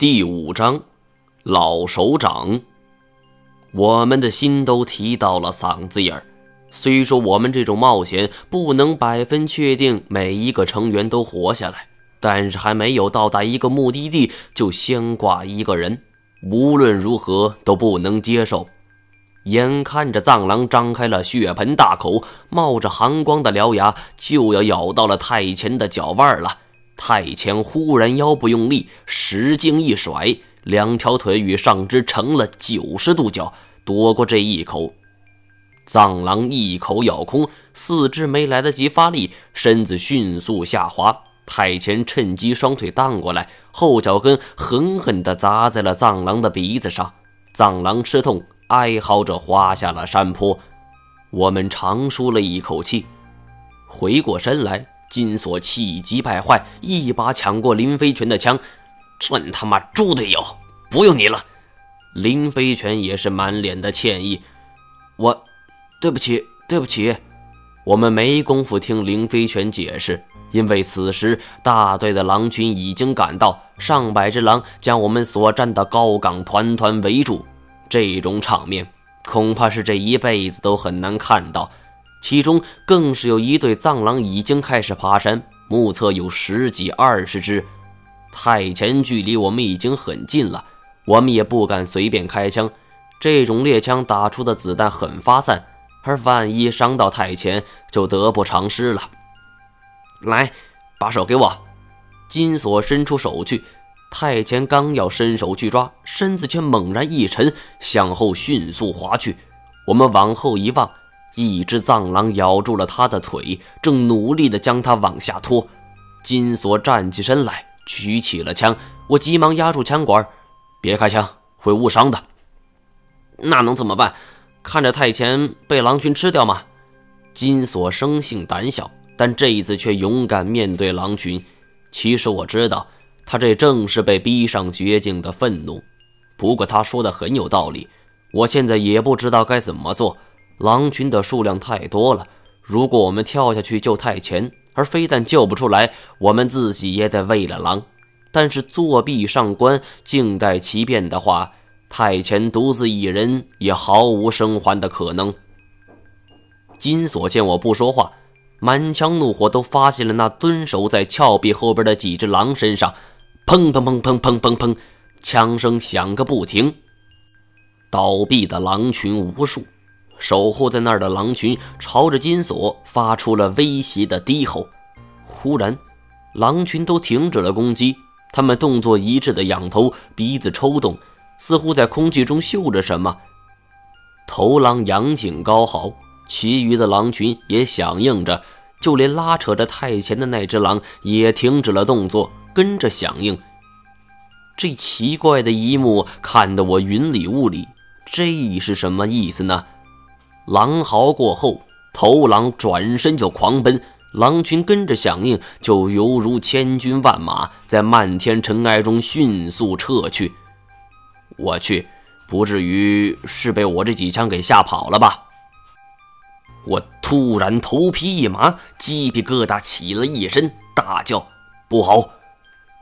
第五章，老首长。我们的心都提到了嗓子眼儿。虽说我们这种冒险不能百分确定每一个成员都活下来，但是还没有到达一个目的地就先挂一个人，无论如何都不能接受。眼看着藏狼张开了血盆大口，冒着寒光的獠牙就要咬到了太前的脚腕了。太前忽然腰部用力，使劲一甩，两条腿与上肢成了九十度角，躲过这一口。藏狼一口咬空，四肢没来得及发力，身子迅速下滑。太前趁机双腿荡过来，后脚跟狠狠地砸在了藏狼的鼻子上。藏狼吃痛，哀嚎着滑下了山坡。我们长舒了一口气，回过身来。金锁气急败坏，一把抢过林飞泉的枪。真他妈猪队友，不用你了。林飞泉也是满脸的歉意。我，对不起，对不起。我们没工夫听林飞泉解释，因为此时大队的狼群已经赶到，上百只狼将我们所站的高岗团团围住。这种场面，恐怕是这一辈子都很难看到。其中更是有一对藏狼已经开始爬山，目测有十几二十只。太前距离我们已经很近了，我们也不敢随便开枪。这种猎枪打出的子弹很发散，而万一伤到太前，就得不偿失了。来，把手给我。金锁伸出手去，太前刚要伸手去抓，身子却猛然一沉，向后迅速滑去。我们往后一望。一只藏狼咬住了他的腿，正努力地将他往下拖。金锁站起身来，举起了枪。我急忙压住枪管，别开枪，会误伤的。那能怎么办？看着太前被狼群吃掉吗？金锁生性胆小，但这一次却勇敢面对狼群。其实我知道，他这正是被逼上绝境的愤怒。不过他说的很有道理，我现在也不知道该怎么做。狼群的数量太多了，如果我们跳下去救太前，而非但救不出来，我们自己也得喂了狼。但是作壁上观，静待其变的话，太前独自一人也毫无生还的可能。金锁见我不说话，满腔怒火都发泄了那蹲守在峭壁后边的几只狼身上，砰砰砰砰砰砰砰，枪声响个不停，倒闭的狼群无数。守护在那儿的狼群朝着金锁发出了威胁的低吼。忽然，狼群都停止了攻击，他们动作一致的仰头，鼻子抽动，似乎在空气中嗅着什么。头狼仰颈高嚎，其余的狼群也响应着，就连拉扯着太前的那只狼也停止了动作，跟着响应。这奇怪的一幕看得我云里雾里，这是什么意思呢？狼嚎过后，头狼转身就狂奔，狼群跟着响应，就犹如千军万马在漫天尘埃中迅速撤去。我去，不至于是被我这几枪给吓跑了吧？我突然头皮一麻，鸡皮疙瘩起了一身，大叫：“不好！”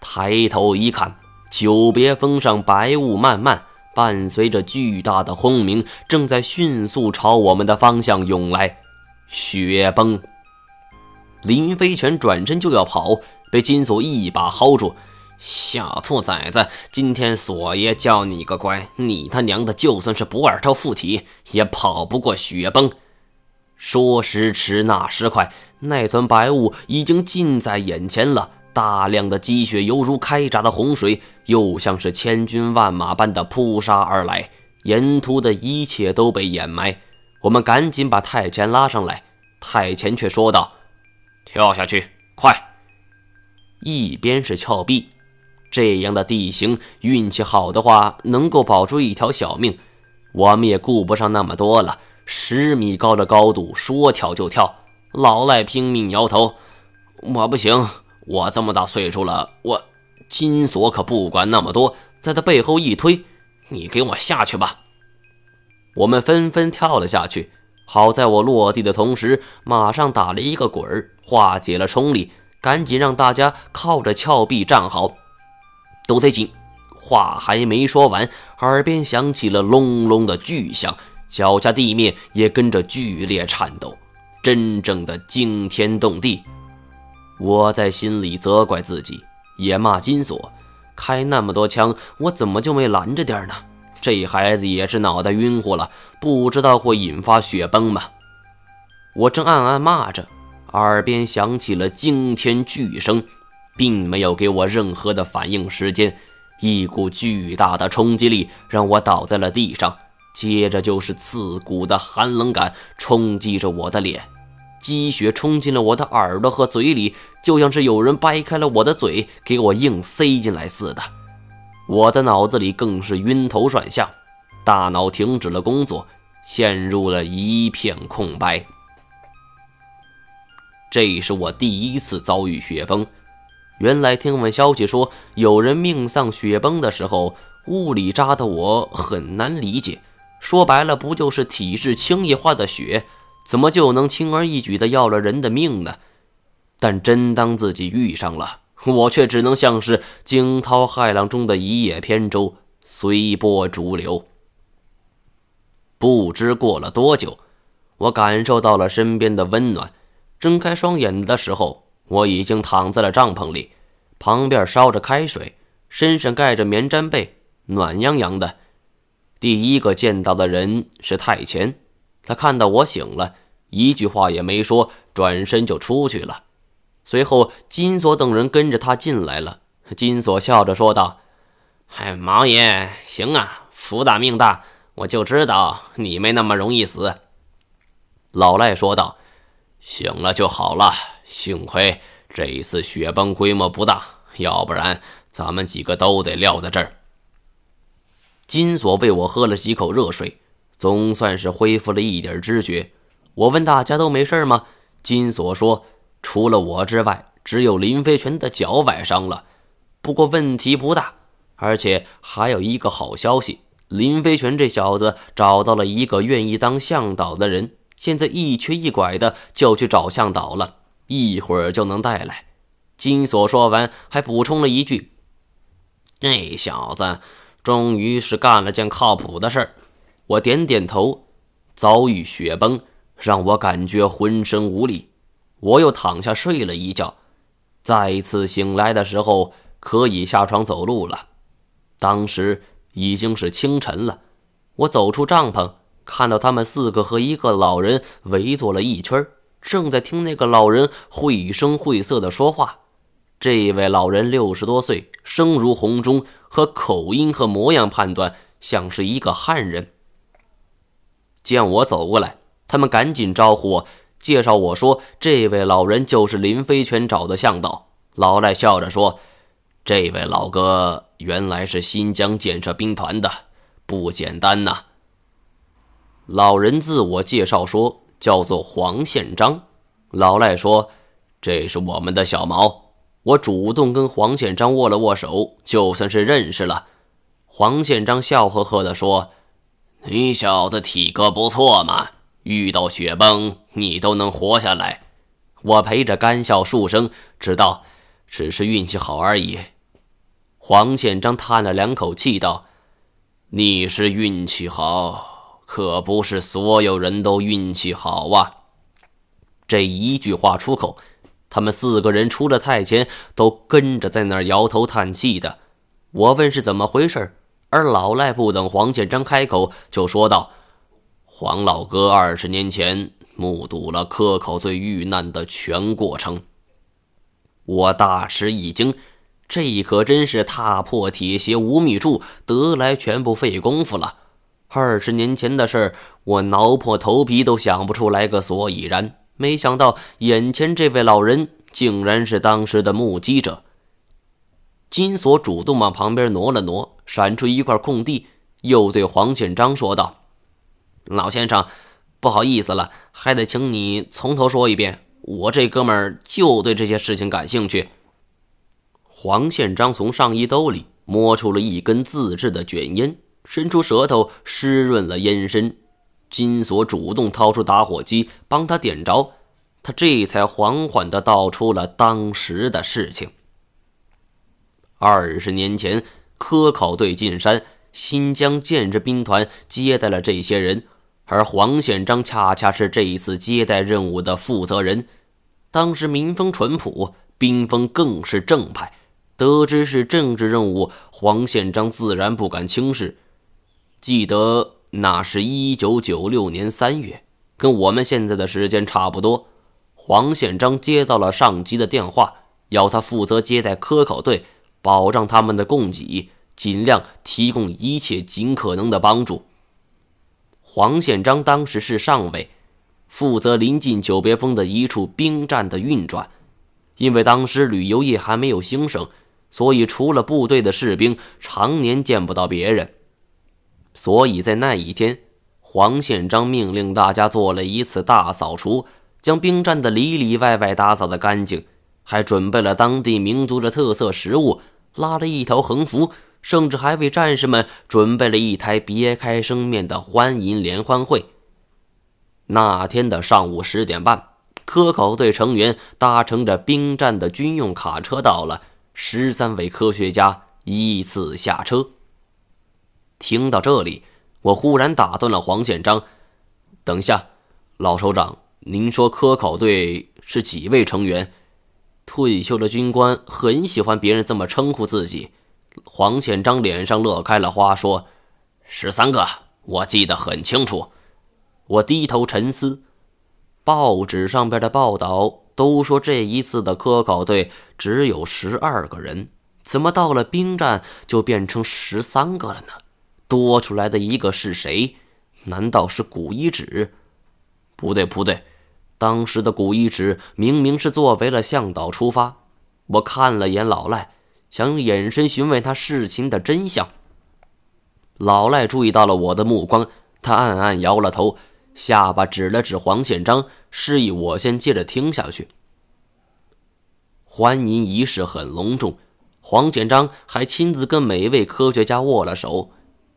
抬头一看，久别峰上白雾漫漫。伴随着巨大的轰鸣，正在迅速朝我们的方向涌来。雪崩！林飞泉转身就要跑，被金锁一把薅住。小兔崽子，今天锁爷叫你个乖，你他娘的就算是不二头附体，也跑不过雪崩。说时迟，那时快，那团白雾已经近在眼前了。大量的积雪犹如开闸的洪水，又像是千军万马般的扑杀而来，沿途的一切都被掩埋。我们赶紧把太前拉上来，太前却说道：“跳下去，快！”一边是峭壁，这样的地形，运气好的话能够保住一条小命。我们也顾不上那么多了，十米高的高度，说跳就跳。老赖拼命摇头：“我不行。”我这么大岁数了，我金锁可不管那么多，在他背后一推：“你给我下去吧！”我们纷纷跳了下去。好在我落地的同时，马上打了一个滚儿，化解了冲力，赶紧让大家靠着峭壁站好，都得紧，话还没说完，耳边响起了隆隆的巨响，脚下地面也跟着剧烈颤抖，真正的惊天动地。我在心里责怪自己，也骂金锁，开那么多枪，我怎么就没拦着点呢？这孩子也是脑袋晕乎了，不知道会引发血崩吗？我正暗暗骂着，耳边响起了惊天巨声，并没有给我任何的反应时间。一股巨大的冲击力让我倒在了地上，接着就是刺骨的寒冷感冲击着我的脸，积雪冲进了我的耳朵和嘴里，就像是有人掰开了我的嘴给我硬塞进来似的。我的脑子里更是晕头转向，大脑停止了工作，陷入了一片空白。这是我第一次遭遇雪崩。原来听闻消息说有人命丧雪崩的时候，物理扎的我很难理解。说白了，不就是体质轻易化的雪，怎么就能轻而易举的要了人的命呢？但真当自己遇上了，我却只能像是惊涛骇浪中的一叶扁舟，随波逐流。不知过了多久，我感受到了身边的温暖，睁开双眼的时候。我已经躺在了帐篷里，旁边烧着开水，身上盖着棉毡被，暖洋洋的。第一个见到的人是太乾，他看到我醒了，一句话也没说，转身就出去了。随后，金锁等人跟着他进来了。金锁笑着说道：“嗨，毛爷，行啊，福大命大，我就知道你没那么容易死。”老赖说道：“醒了就好了。”幸亏这一次雪崩规模不大，要不然咱们几个都得撂在这儿。金锁喂我喝了几口热水，总算是恢复了一点知觉。我问大家都没事吗？金锁说，除了我之外，只有林飞泉的脚崴伤了，不过问题不大。而且还有一个好消息，林飞泉这小子找到了一个愿意当向导的人，现在一瘸一拐的就去找向导了。一会儿就能带来。金锁说完，还补充了一句：“这小子终于是干了件靠谱的事儿。”我点点头。遭遇雪崩让我感觉浑身无力，我又躺下睡了一觉。再次醒来的时候，可以下床走路了。当时已经是清晨了。我走出帐篷，看到他们四个和一个老人围坐了一圈。正在听那个老人绘声绘色的说话，这位老人六十多岁，声如洪钟，和口音和模样判断像是一个汉人。见我走过来，他们赶紧招呼我，介绍我说：“这位老人就是林飞泉找的向导。”老赖笑着说：“这位老哥原来是新疆建设兵团的，不简单呐。”老人自我介绍说。叫做黄宪章，老赖说：“这是我们的小毛。”我主动跟黄宪章握了握手，就算是认识了。黄宪章笑呵呵地说：“你小子体格不错嘛，遇到雪崩你都能活下来。”我陪着干笑数声，知道只是运气好而已。黄宪章叹了两口气道：“你是运气好。”可不是所有人都运气好啊！这一句话出口，他们四个人除了太监，都跟着在那儿摇头叹气的。我问是怎么回事，而老赖不等黄建章开口，就说道：“黄老哥二十年前目睹了科考队遇难的全过程。”我大吃一惊，这可真是踏破铁鞋无觅处，得来全不费工夫了。二十年前的事儿，我挠破头皮都想不出来个所以然。没想到眼前这位老人竟然是当时的目击者。金锁主动往旁边挪了挪，闪出一块空地，又对黄宪章说道：“老先生，不好意思了，还得请你从头说一遍。我这哥们儿就对这些事情感兴趣。”黄宪章从上衣兜里摸出了一根自制的卷烟。伸出舌头湿润了烟身，金锁主动掏出打火机帮他点着，他这才缓缓地道出了当时的事情。二十年前，科考队进山，新疆建制兵团接待了这些人，而黄宪章恰恰是这一次接待任务的负责人。当时民风淳朴，兵风更是正派。得知是政治任务，黄宪章自然不敢轻视。记得那是一九九六年三月，跟我们现在的时间差不多。黄宪章接到了上级的电话，要他负责接待科考队，保障他们的供给，尽量提供一切尽可能的帮助。黄宪章当时是上尉。负责临近久别峰的一处兵站的运转，因为当时旅游业还没有兴盛，所以除了部队的士兵，常年见不到别人。所以在那一天，黄宪章命令大家做了一次大扫除，将兵站的里里外外打扫的干净，还准备了当地民族的特色食物，拉了一条横幅，甚至还为战士们准备了一台别开生面的欢迎联欢会。那天的上午十点半，科考队成员搭乘着兵站的军用卡车到了。十三位科学家依次下车。听到这里，我忽然打断了黄宪章：“等一下，老首长，您说科考队是几位成员？”退休的军官很喜欢别人这么称呼自己。黄宪章脸上乐开了花，说：“十三个，我记得很清楚。”我低头沉思，报纸上边的报道都说这一次的科考队只有十二个人，怎么到了兵站就变成十三个了呢？多出来的一个是谁？难道是古一指？不对，不对，当时的古一指明明是作为了向导出发。我看了眼老赖，想用眼神询问他事情的真相。老赖注意到了我的目光，他暗暗摇了头。下巴指了指黄宪章，示意我先接着听下去。欢迎仪式很隆重，黄宪章还亲自跟每一位科学家握了手。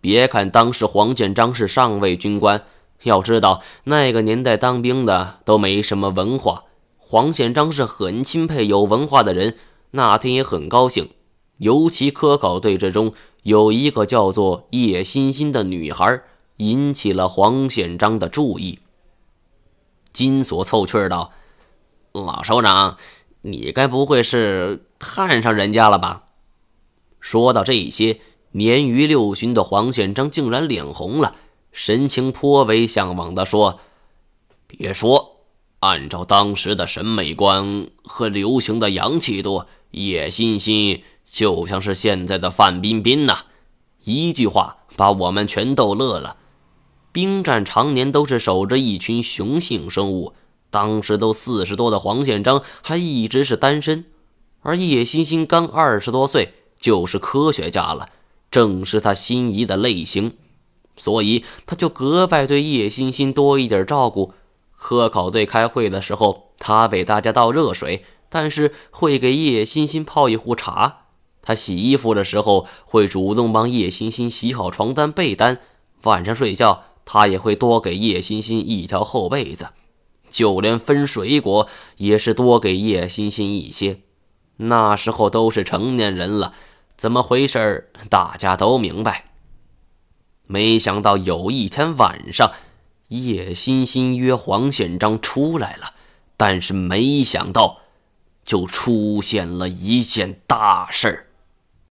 别看当时黄建章是上尉军官，要知道那个年代当兵的都没什么文化。黄宪章是很钦佩有文化的人，那天也很高兴。尤其科考队之中有一个叫做叶欣欣的女孩。引起了黄宪章的注意。金锁凑趣道：“老首长，你该不会是看上人家了吧？”说到这些，年逾六旬的黄宪章竟然脸红了，神情颇为向往的说：“别说，按照当时的审美观和流行的洋气度，叶欣欣就像是现在的范冰冰呐！”一句话把我们全逗乐了。兵站常年都是守着一群雄性生物，当时都四十多的黄宪章还一直是单身，而叶欣欣刚二十多岁就是科学家了，正是他心仪的类型，所以他就格外对叶欣欣多一点照顾。科考队开会的时候，他给大家倒热水，但是会给叶欣欣泡一壶茶。他洗衣服的时候，会主动帮叶欣欣洗好床单被单，晚上睡觉。他也会多给叶欣欣一条厚被子，就连分水果也是多给叶欣欣一些。那时候都是成年人了，怎么回事大家都明白。没想到有一天晚上，叶欣欣约黄宪章出来了，但是没想到，就出现了一件大事儿。